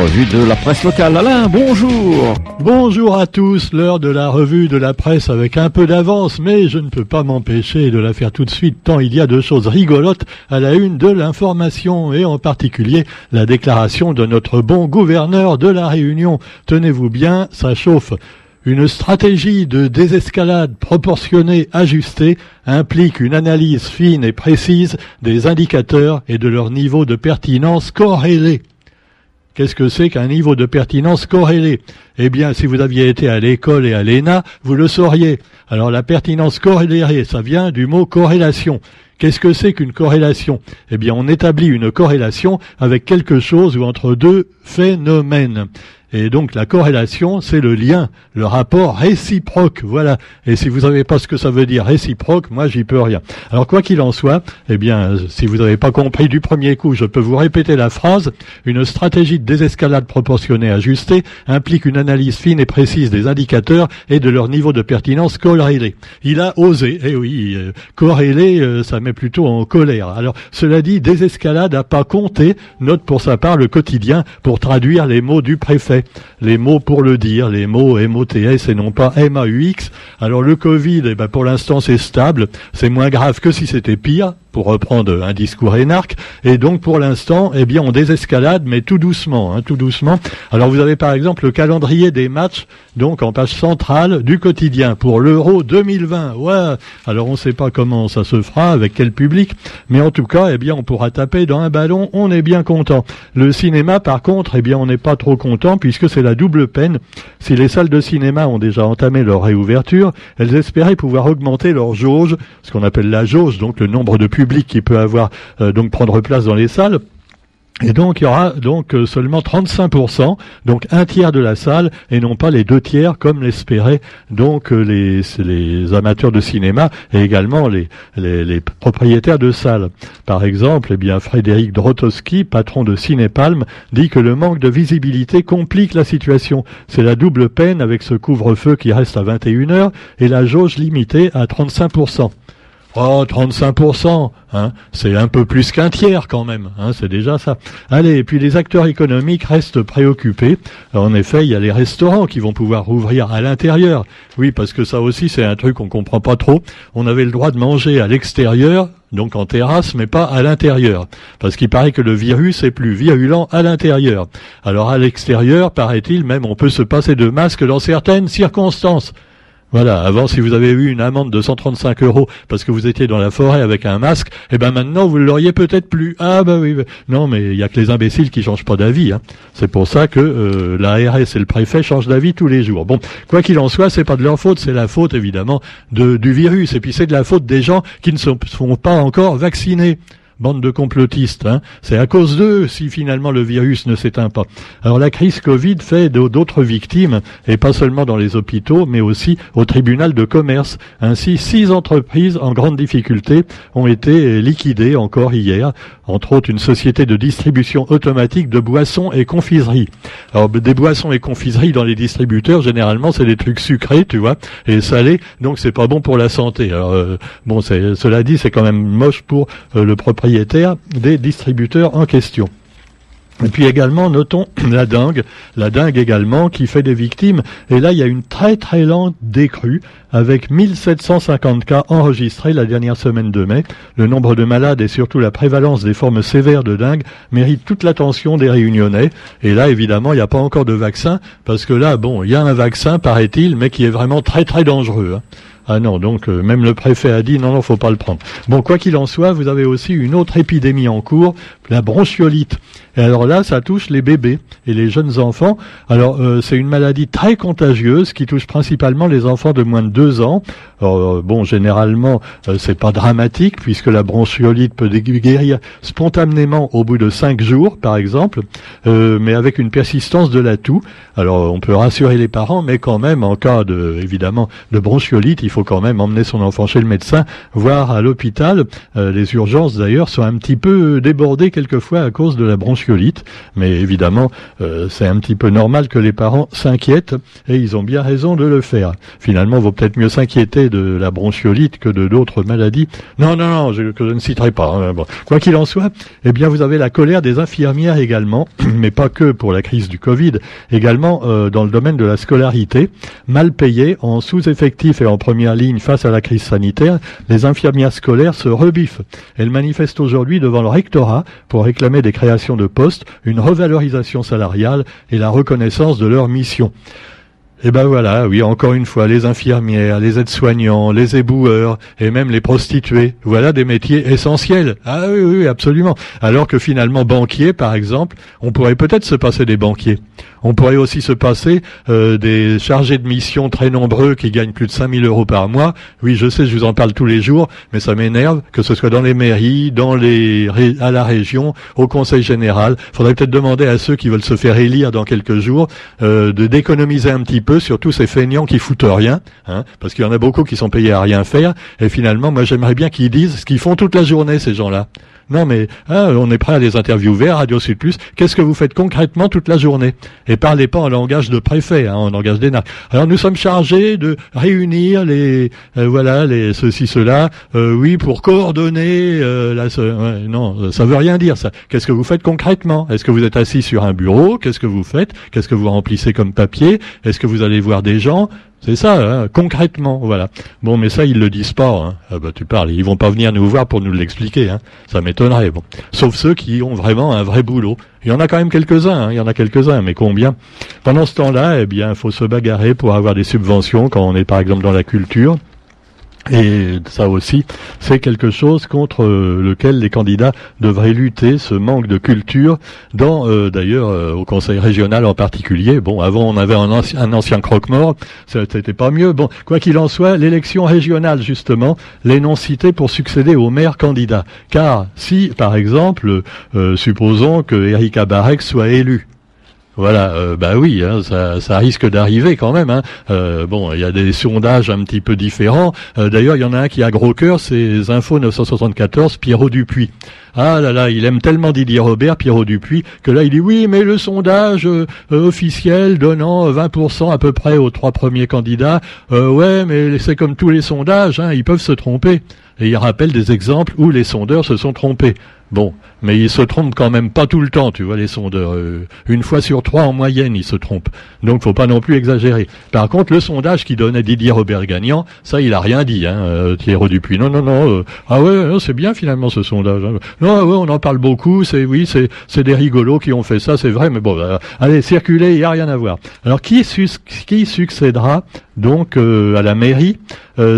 revue de la presse locale. Alain, bonjour Bonjour à tous, l'heure de la revue de la presse avec un peu d'avance, mais je ne peux pas m'empêcher de la faire tout de suite tant il y a de choses rigolotes à la une de l'information et en particulier la déclaration de notre bon gouverneur de la Réunion. Tenez-vous bien, ça chauffe. Une stratégie de désescalade proportionnée, ajustée, implique une analyse fine et précise des indicateurs et de leur niveau de pertinence corrélé. Qu'est-ce que c'est qu'un niveau de pertinence corrélé? Eh bien, si vous aviez été à l'école et à l'ENA, vous le sauriez. Alors la pertinence corrélée, ça vient du mot corrélation. Qu'est-ce que c'est qu'une corrélation? Eh bien, on établit une corrélation avec quelque chose ou entre deux phénomènes. Et donc la corrélation, c'est le lien, le rapport réciproque. Voilà. Et si vous savez pas ce que ça veut dire réciproque, moi j'y peux rien. Alors quoi qu'il en soit, eh bien, si vous n'avez pas compris du premier coup, je peux vous répéter la phrase. Une stratégie de désescalade proportionnée ajustée implique une analyse fine et précise des indicateurs et de leur niveau de pertinence corrélé. Il a osé. Eh oui, euh, corrélé, euh, ça met plutôt en colère. Alors cela dit, désescalade n'a pas compté, note pour sa part le quotidien pour traduire les mots du préfet les mots pour le dire, les mots M-O-T-S et non pas M-A-U-X. Alors le Covid, eh ben, pour l'instant c'est stable, c'est moins grave que si c'était pire, pour reprendre un discours énarque. Et donc pour l'instant, eh bien, on désescalade, mais tout doucement, hein, tout doucement. Alors vous avez par exemple le calendrier des matchs, donc en page centrale du quotidien pour l'Euro 2020. Ouais. Alors on ne sait pas comment ça se fera, avec quel public, mais en tout cas, eh bien, on pourra taper dans un ballon. On est bien content. Le cinéma, par contre, eh bien, on n'est pas trop content puisque c'est la double peine. Si les salles de cinéma ont déjà entamé leur réouverture, elles espéraient pouvoir augmenter leur jauge, ce qu'on appelle la jauge, donc le nombre de public qui peut avoir euh, donc prendre place dans les salles. Et donc il y aura donc euh, seulement 35%, donc un tiers de la salle et non pas les deux tiers comme l'espéraient donc euh, les, les amateurs de cinéma et également les, les, propriétaires de salles. Par exemple, eh bien Frédéric Drotowski, patron de Cinépalm, dit que le manque de visibilité complique la situation. C'est la double peine avec ce couvre-feu qui reste à 21 heures et la jauge limitée à 35%. Oh, 35%, hein, c'est un peu plus qu'un tiers quand même, hein, c'est déjà ça. Allez, et puis les acteurs économiques restent préoccupés. en effet, il y a les restaurants qui vont pouvoir rouvrir à l'intérieur. Oui, parce que ça aussi, c'est un truc qu'on comprend pas trop. On avait le droit de manger à l'extérieur, donc en terrasse, mais pas à l'intérieur. Parce qu'il paraît que le virus est plus virulent à l'intérieur. Alors à l'extérieur, paraît-il, même on peut se passer de masque dans certaines circonstances. Voilà, avant si vous avez eu une amende de 135 euros parce que vous étiez dans la forêt avec un masque, eh ben maintenant vous l'auriez peut-être plus. Ah bah oui, non mais il y a que les imbéciles qui changent pas d'avis. Hein. C'est pour ça que euh, l'ARS et le préfet changent d'avis tous les jours. Bon, quoi qu'il en soit, c'est pas de leur faute, c'est la faute évidemment de, du virus et puis c'est de la faute des gens qui ne sont pas encore vaccinés bande de complotistes. Hein. C'est à cause d'eux si finalement le virus ne s'éteint pas. Alors la crise Covid fait d'autres victimes, et pas seulement dans les hôpitaux, mais aussi au tribunal de commerce. Ainsi, six entreprises en grande difficulté ont été liquidées encore hier, entre autres une société de distribution automatique de boissons et confiseries. Alors des boissons et confiseries dans les distributeurs, généralement c'est des trucs sucrés, tu vois, et salés, donc c'est pas bon pour la santé. Alors euh, bon, cela dit, c'est quand même moche pour euh, le propriétaire des distributeurs en question. Et puis également, notons la dingue, la dingue également qui fait des victimes. Et là, il y a une très très lente décrue avec 1750 cas enregistrés la dernière semaine de mai. Le nombre de malades et surtout la prévalence des formes sévères de dingue méritent toute l'attention des réunionnais. Et là, évidemment, il n'y a pas encore de vaccin parce que là, bon, il y a un vaccin, paraît-il, mais qui est vraiment très très dangereux. Hein. Ah non, donc euh, même le préfet a dit non, non, faut pas le prendre. Bon, quoi qu'il en soit, vous avez aussi une autre épidémie en cours, la bronchiolite. Et alors là, ça touche les bébés et les jeunes enfants. Alors euh, c'est une maladie très contagieuse qui touche principalement les enfants de moins de deux ans. Euh, bon, généralement, c'est pas dramatique puisque la bronchiolite peut guérir spontanément au bout de cinq jours, par exemple, mais avec une persistance de la toux. Alors on peut rassurer les parents, mais quand même, en cas de évidemment de bronchiolite, il faut quand même emmener son enfant chez le médecin, voire à l'hôpital. les urgences d'ailleurs sont un petit peu débordées quelquefois à cause de la bronchiolite, mais évidemment c'est un petit peu normal que les parents s'inquiètent et ils ont bien raison de le faire. Finalement, il vaut peut-être mieux s'inquiéter de la bronchiolite que de d'autres maladies. Non, non, non, je ne citerai pas. Hein, Quoi qu'il en soit, eh bien, vous avez la colère des infirmières également, mais pas que pour la crise du Covid, également euh, dans le domaine de la scolarité. Mal payées, en sous-effectif et en première ligne face à la crise sanitaire, les infirmières scolaires se rebiffent. Elles manifestent aujourd'hui devant le rectorat pour réclamer des créations de postes, une revalorisation salariale et la reconnaissance de leur mission. Et eh ben voilà, oui, encore une fois, les infirmières, les aides-soignants, les éboueurs et même les prostituées. Voilà des métiers essentiels. Ah oui, oui, absolument. Alors que finalement, banquier, par exemple, on pourrait peut-être se passer des banquiers. On pourrait aussi se passer euh, des chargés de mission très nombreux qui gagnent plus de 5000 euros par mois. Oui, je sais, je vous en parle tous les jours, mais ça m'énerve que ce soit dans les mairies, dans les à la région, au conseil général. Faudrait peut-être demander à ceux qui veulent se faire élire dans quelques jours euh, d'économiser un petit peu sur tous ces feignants qui foutent rien, hein, parce qu'il y en a beaucoup qui sont payés à rien faire. Et finalement, moi, j'aimerais bien qu'ils disent ce qu'ils font toute la journée, ces gens-là. Non, mais hein, on est prêt à les interviewer, Radio Sud Plus. Qu'est-ce que vous faites concrètement toute la journée? Et parlez pas en langage de préfet, hein, en langage d'énarque. Alors nous sommes chargés de réunir les, euh, voilà, les ceci, cela, euh, oui, pour coordonner. Euh, la, non, ça veut rien dire ça. Qu'est-ce que vous faites concrètement? Est-ce que vous êtes assis sur un bureau? Qu'est-ce que vous faites? Qu'est-ce que vous remplissez comme papier? Est-ce que vous allez voir des gens? C'est ça, hein, concrètement, voilà. Bon, mais ça, ils le disent pas. Hein. Ah bah, tu parles, ils vont pas venir nous voir pour nous l'expliquer. Hein. Ça m'étonnerait. Bon, sauf ceux qui ont vraiment un vrai boulot. Il y en a quand même quelques-uns. Hein. Il y en a quelques-uns, mais combien? Pendant ce temps-là, eh bien, faut se bagarrer pour avoir des subventions quand on est, par exemple, dans la culture. Et ça aussi, c'est quelque chose contre euh, lequel les candidats devraient lutter, ce manque de culture, dans euh, d'ailleurs euh, au Conseil régional en particulier. Bon, avant on avait un ancien, croque-mort, c'était pas mieux. Bon, quoi qu'il en soit, l'élection régionale justement, les pour succéder au maire candidat. Car si, par exemple, supposons que Erika Barek soit élu, voilà, euh, bah oui, hein, ça, risque d'arriver quand même. Hein. Euh, bon, il y a des sondages un petit peu différents. Euh, d'ailleurs, il y en a un qui a gros cœur, c'est Info 974, Pierrot Dupuis. Ah là là, il aime tellement Didier Robert, Pierrot Dupuis, que là il dit oui, mais le sondage officiel donnant 20% à peu près aux trois premiers candidats, ouais, mais c'est comme tous les sondages, hein, ils peuvent se tromper. Et il rappelle des exemples où les sondeurs se sont trompés. Bon, mais ils se trompent quand même pas tout le temps, tu vois, les sondeurs. Euh, une fois sur trois en moyenne, ils se trompent. Donc, faut pas non plus exagérer. Par contre, le sondage qui donnait Didier Robert gagnant, ça, il a rien dit, hein, euh, Thierry Dupuis. Non, non, non. Euh, ah ouais, c'est bien finalement ce sondage. Hein. Non, ouais, on en parle beaucoup. C'est oui, c'est c'est des rigolos qui ont fait ça, c'est vrai. Mais bon, allez, circuler, il y a rien à voir. Alors, qui, qui succédera donc à la mairie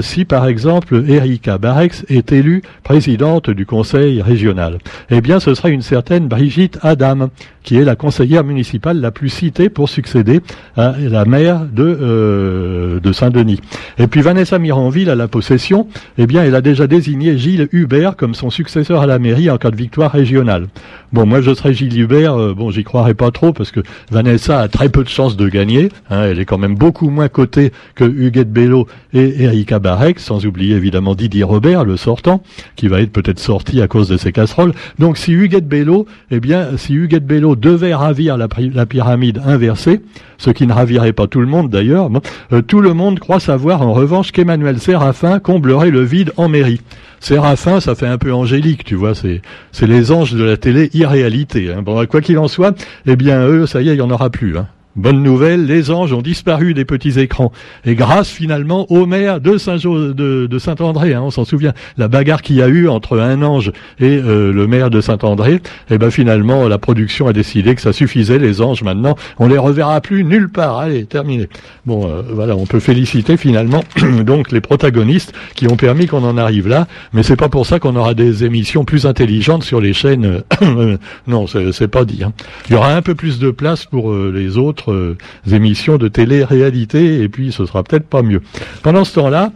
si, par exemple, Erika Barex est élue présidente du conseil régional? Eh bien, ce sera une certaine Brigitte Adam, qui est la conseillère municipale la plus citée pour succéder à la maire de, euh, de Saint-Denis. Et puis Vanessa Miranville à la possession, eh bien, elle a déjà désigné Gilles Hubert comme son successeur à la mairie en cas de victoire régionale. Bon, moi, je serais Gilles Hubert, euh, bon, j'y croirais pas trop parce que Vanessa a très peu de chances de gagner. Hein, elle est quand même beaucoup moins cotée que Huguette Bello et Erika Barek, sans oublier évidemment Didier Robert, le sortant, qui va être peut-être sorti à cause de ses casseroles. Si Huguette Bello, eh bien, si Bello devait ravir la, pyramide inversée, ce qui ne ravirait pas tout le monde d'ailleurs, euh, tout le monde croit savoir en revanche qu'Emmanuel Séraphin comblerait le vide en mairie. Séraphin, ça fait un peu angélique, tu vois, c'est les anges de la télé irréalité. Hein. Bon, quoi qu'il en soit, eh bien eux, ça y est, il y en aura plus. Hein. Bonne nouvelle, les anges ont disparu des petits écrans. Et grâce finalement au maire de Saint de, de Saint-André, hein, on s'en souvient, la bagarre qu'il y a eu entre un ange et euh, le maire de Saint-André, et eh ben finalement la production a décidé que ça suffisait, les anges maintenant, on les reverra plus nulle part. Allez, terminé. Bon, euh, voilà, on peut féliciter finalement donc les protagonistes qui ont permis qu'on en arrive là, mais c'est pas pour ça qu'on aura des émissions plus intelligentes sur les chaînes. non, c'est pas dit. Hein. Il y aura un peu plus de place pour euh, les autres euh, émissions de télé-réalité, et puis ce sera peut-être pas mieux. Pendant ce temps-là,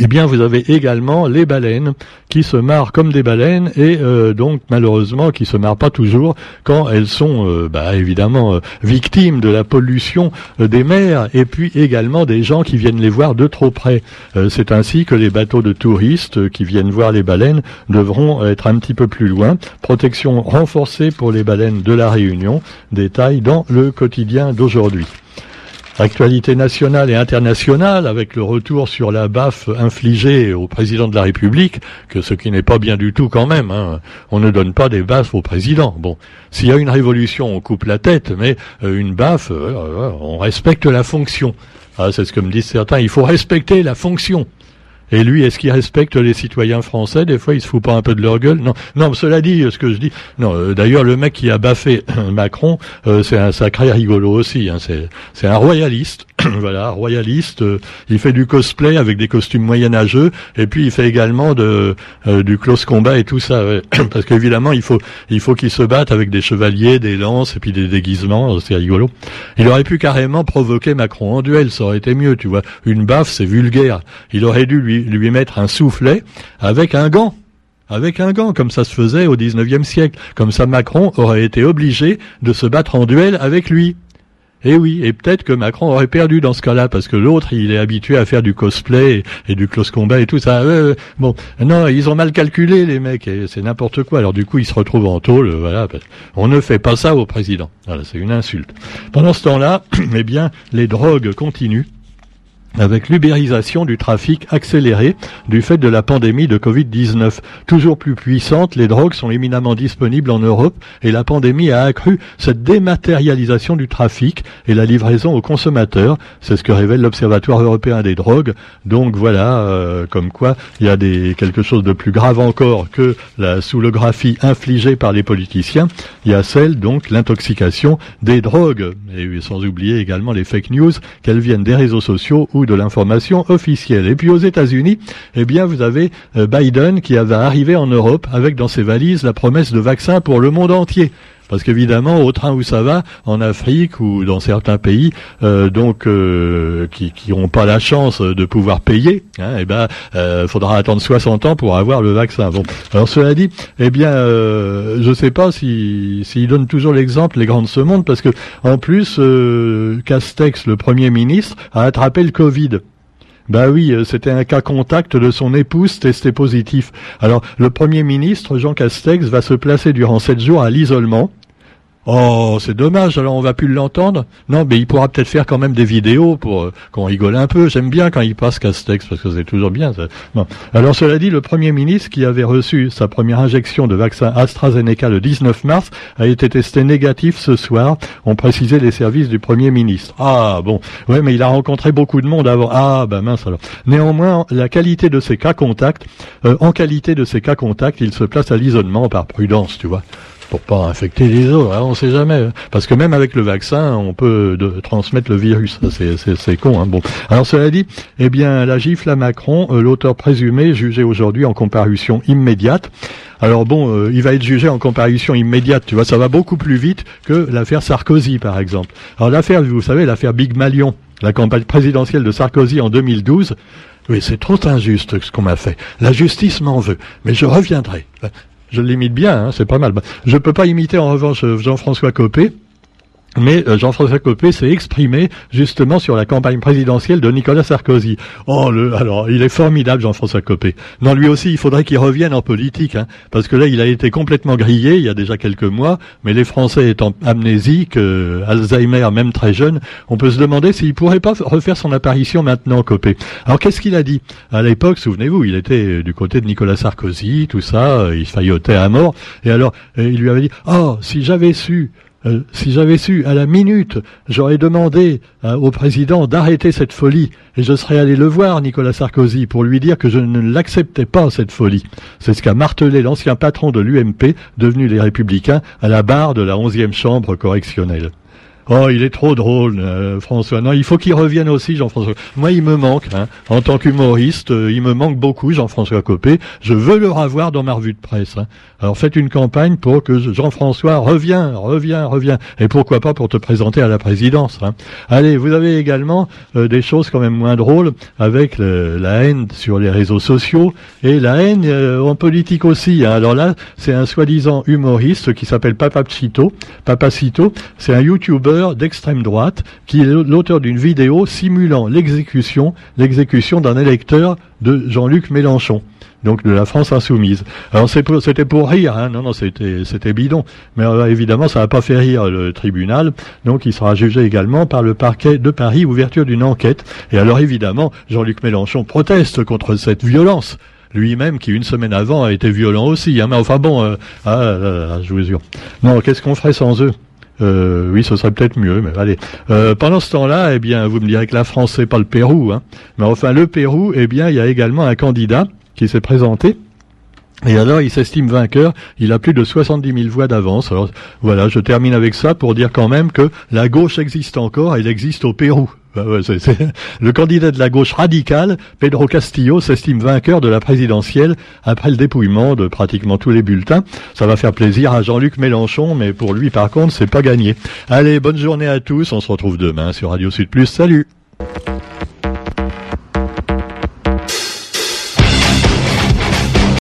eh bien, vous avez également les baleines qui se marrent comme des baleines et euh, donc malheureusement qui se marrent pas toujours quand elles sont, euh, bah, évidemment, euh, victimes de la pollution des mers et puis également des gens qui viennent les voir de trop près. C'est ainsi que les bateaux de touristes qui viennent voir les baleines devront être un petit peu plus loin. Protection renforcée pour les baleines de la Réunion. Détail dans le quotidien d'aujourd'hui. Actualité nationale et internationale, avec le retour sur la baffe infligée au président de la République, que ce qui n'est pas bien du tout quand même. Hein. On ne donne pas des baffes au président. Bon, s'il y a une révolution, on coupe la tête, mais euh, une baffe, euh, euh, on respecte la fonction. Ah, c'est ce que me disent certains. Il faut respecter la fonction. Et lui, est-ce qu'il respecte les citoyens français? Des fois, il se fout pas un peu de leur gueule Non, non. Cela dit, ce que je dis. Non. Euh, d'ailleurs, le mec qui a baffé Macron, euh, c'est un sacré rigolo aussi. Hein, c'est un royaliste. voilà, royaliste. Euh, il fait du cosplay avec des costumes moyenâgeux, et puis il fait également de du close combat et tout ça. Parce qu'évidemment, il faut il faut qu'il se batte avec des chevaliers, des lances et puis des déguisements. C'est rigolo. Il aurait pu carrément provoquer Macron en duel. Ça aurait été mieux, tu vois. Une baffe, c'est vulgaire. Il aurait dû lui lui, mettre un soufflet avec un gant avec un gant, comme ça se faisait au XIXe siècle. Comme ça, Macron aurait été obligé de se battre en duel avec lui. Et eh oui, et peut-être que Macron aurait perdu dans ce cas-là, parce que l'autre, il est habitué à faire du cosplay et, du close combat et tout ça. bon, non, ils ont mal calculé, les mecs, et c'est n'importe quoi. Alors du coup, ils se retrouvent en tôle, voilà. On ne fait pas ça au président. Voilà, c'est une insulte. Pendant ce temps-là, eh bien, les drogues continuent avec l'ubérisation du trafic accéléré du fait de la pandémie de Covid-19. Toujours plus puissante, les drogues sont éminemment disponibles en Europe et la pandémie a accru cette dématérialisation du trafic et la livraison aux consommateurs. C'est ce que révèle l'Observatoire européen des drogues. Donc voilà, euh, comme quoi il y a des, quelque chose de plus grave encore que la soulographie infligée par les politiciens. Il y a celle, donc, l'intoxication des drogues. Et sans oublier également les fake news, qu'elles viennent des réseaux sociaux ou de l'information officielle. Et puis aux États-Unis, eh bien, vous avez euh, Biden qui va arriver en Europe avec dans ses valises la promesse de vaccins pour le monde entier. Parce qu'évidemment, au train où ça va, en Afrique ou dans certains pays, euh, donc euh, qui n'ont pas la chance de pouvoir payer, hein, eh ben, euh, faudra attendre 60 ans pour avoir le vaccin. Bon, alors cela dit, eh bien, je ne sais pas s'il si, donne toujours l'exemple les grands de ce monde, parce que en plus, Castex, le premier ministre, a attrapé le Covid. Ben oui, c'était un cas contact de son épouse testé positif. Alors, le Premier ministre, Jean Castex, va se placer durant sept jours à l'isolement. Oh, c'est dommage, alors on va plus l'entendre. Non, mais il pourra peut-être faire quand même des vidéos pour euh, qu'on rigole un peu. J'aime bien quand il passe Castex, parce que c'est toujours bien. Ça. Alors cela dit, le Premier ministre qui avait reçu sa première injection de vaccin AstraZeneca le 19 mars a été testé négatif ce soir, ont précisé les services du Premier ministre. Ah bon, ouais, mais il a rencontré beaucoup de monde avant. Ah ben mince alors. Néanmoins, la qualité de ses cas contacts, euh, en qualité de ses cas contacts, il se place à l'isolement par prudence, tu vois pour pas infecter les autres. Hein, on sait jamais. Parce que même avec le vaccin, on peut transmettre le virus. C'est con. Hein. Bon. Alors cela dit, eh bien, la gifle à Macron, euh, l'auteur présumé, jugé aujourd'hui en comparution immédiate. Alors bon, euh, il va être jugé en comparution immédiate. Tu vois, ça va beaucoup plus vite que l'affaire Sarkozy, par exemple. Alors l'affaire, vous savez, l'affaire Big Malion, la campagne présidentielle de Sarkozy en 2012. Oui, c'est trop injuste ce qu'on m'a fait. La justice m'en veut, mais je reviendrai. Je l'imite bien, hein, c'est pas mal. Je peux pas imiter en revanche Jean-François Copé, mais euh, Jean-François Copé s'est exprimé justement sur la campagne présidentielle de Nicolas Sarkozy. Oh, le, alors, il est formidable, Jean-François Copé. Non, lui aussi, il faudrait qu'il revienne en politique, hein, parce que là, il a été complètement grillé il y a déjà quelques mois, mais les Français étant amnésiques, euh, Alzheimer, même très jeune, on peut se demander s'il pourrait pas refaire son apparition maintenant, Copé. Alors, qu'est-ce qu'il a dit? À l'époque, souvenez-vous, il était du côté de Nicolas Sarkozy, tout ça, il faillotait à mort, et alors, il lui avait dit, oh, si j'avais su euh, si j'avais su à la minute, j'aurais demandé euh, au président d'arrêter cette folie et je serais allé le voir, Nicolas Sarkozy, pour lui dire que je ne l'acceptais pas, cette folie. C'est ce qu'a martelé l'ancien patron de l'UMP, devenu les Républicains, à la barre de la onzième chambre correctionnelle. Oh, il est trop drôle, euh, François. Non, il faut qu'il revienne aussi, Jean-François. Moi, il me manque, hein. en tant qu'humoriste, il me manque beaucoup, Jean-François Copé. Je veux le revoir dans ma revue de presse. Hein. Alors faites une campagne pour que Jean-François revienne, revienne, revienne. Et pourquoi pas pour te présenter à la présidence. Hein. Allez, vous avez également euh, des choses quand même moins drôles avec la haine sur les réseaux sociaux et la haine euh, en politique aussi. Hein. Alors là, c'est un soi-disant humoriste qui s'appelle Papacito. Papacito, c'est un YouTuber d'extrême droite qui est l'auteur d'une vidéo simulant l'exécution, l'exécution d'un électeur de Jean-Luc Mélenchon donc de la France insoumise. Alors c'était pour rire, hein. non, non, c'était, bidon. Mais euh, évidemment, ça n'a pas fait rire le tribunal, donc il sera jugé également par le parquet de Paris, ouverture d'une enquête. Et alors évidemment, Jean-Luc Mélenchon proteste contre cette violence lui-même qui une semaine avant a été violent aussi. Hein. Mais enfin bon, euh, ah, je vous jure. Non, qu'est-ce qu'on ferait sans eux? Euh, oui, ce serait peut-être mieux, mais allez. Euh, pendant ce temps-là, eh bien, vous me direz que la France, c'est pas le Pérou, hein. Mais enfin, le Pérou, eh bien, il y a également un candidat qui s'est présenté. Et alors, il s'estime vainqueur. Il a plus de 70 000 voix d'avance. Alors, voilà, je termine avec ça pour dire quand même que la gauche existe encore. Elle existe au Pérou. Bah le candidat de la gauche radicale, Pedro Castillo, s'estime vainqueur de la présidentielle après le dépouillement de pratiquement tous les bulletins. Ça va faire plaisir à Jean-Luc Mélenchon, mais pour lui, par contre, c'est pas gagné. Allez, bonne journée à tous. On se retrouve demain sur Radio Sud Plus. Salut!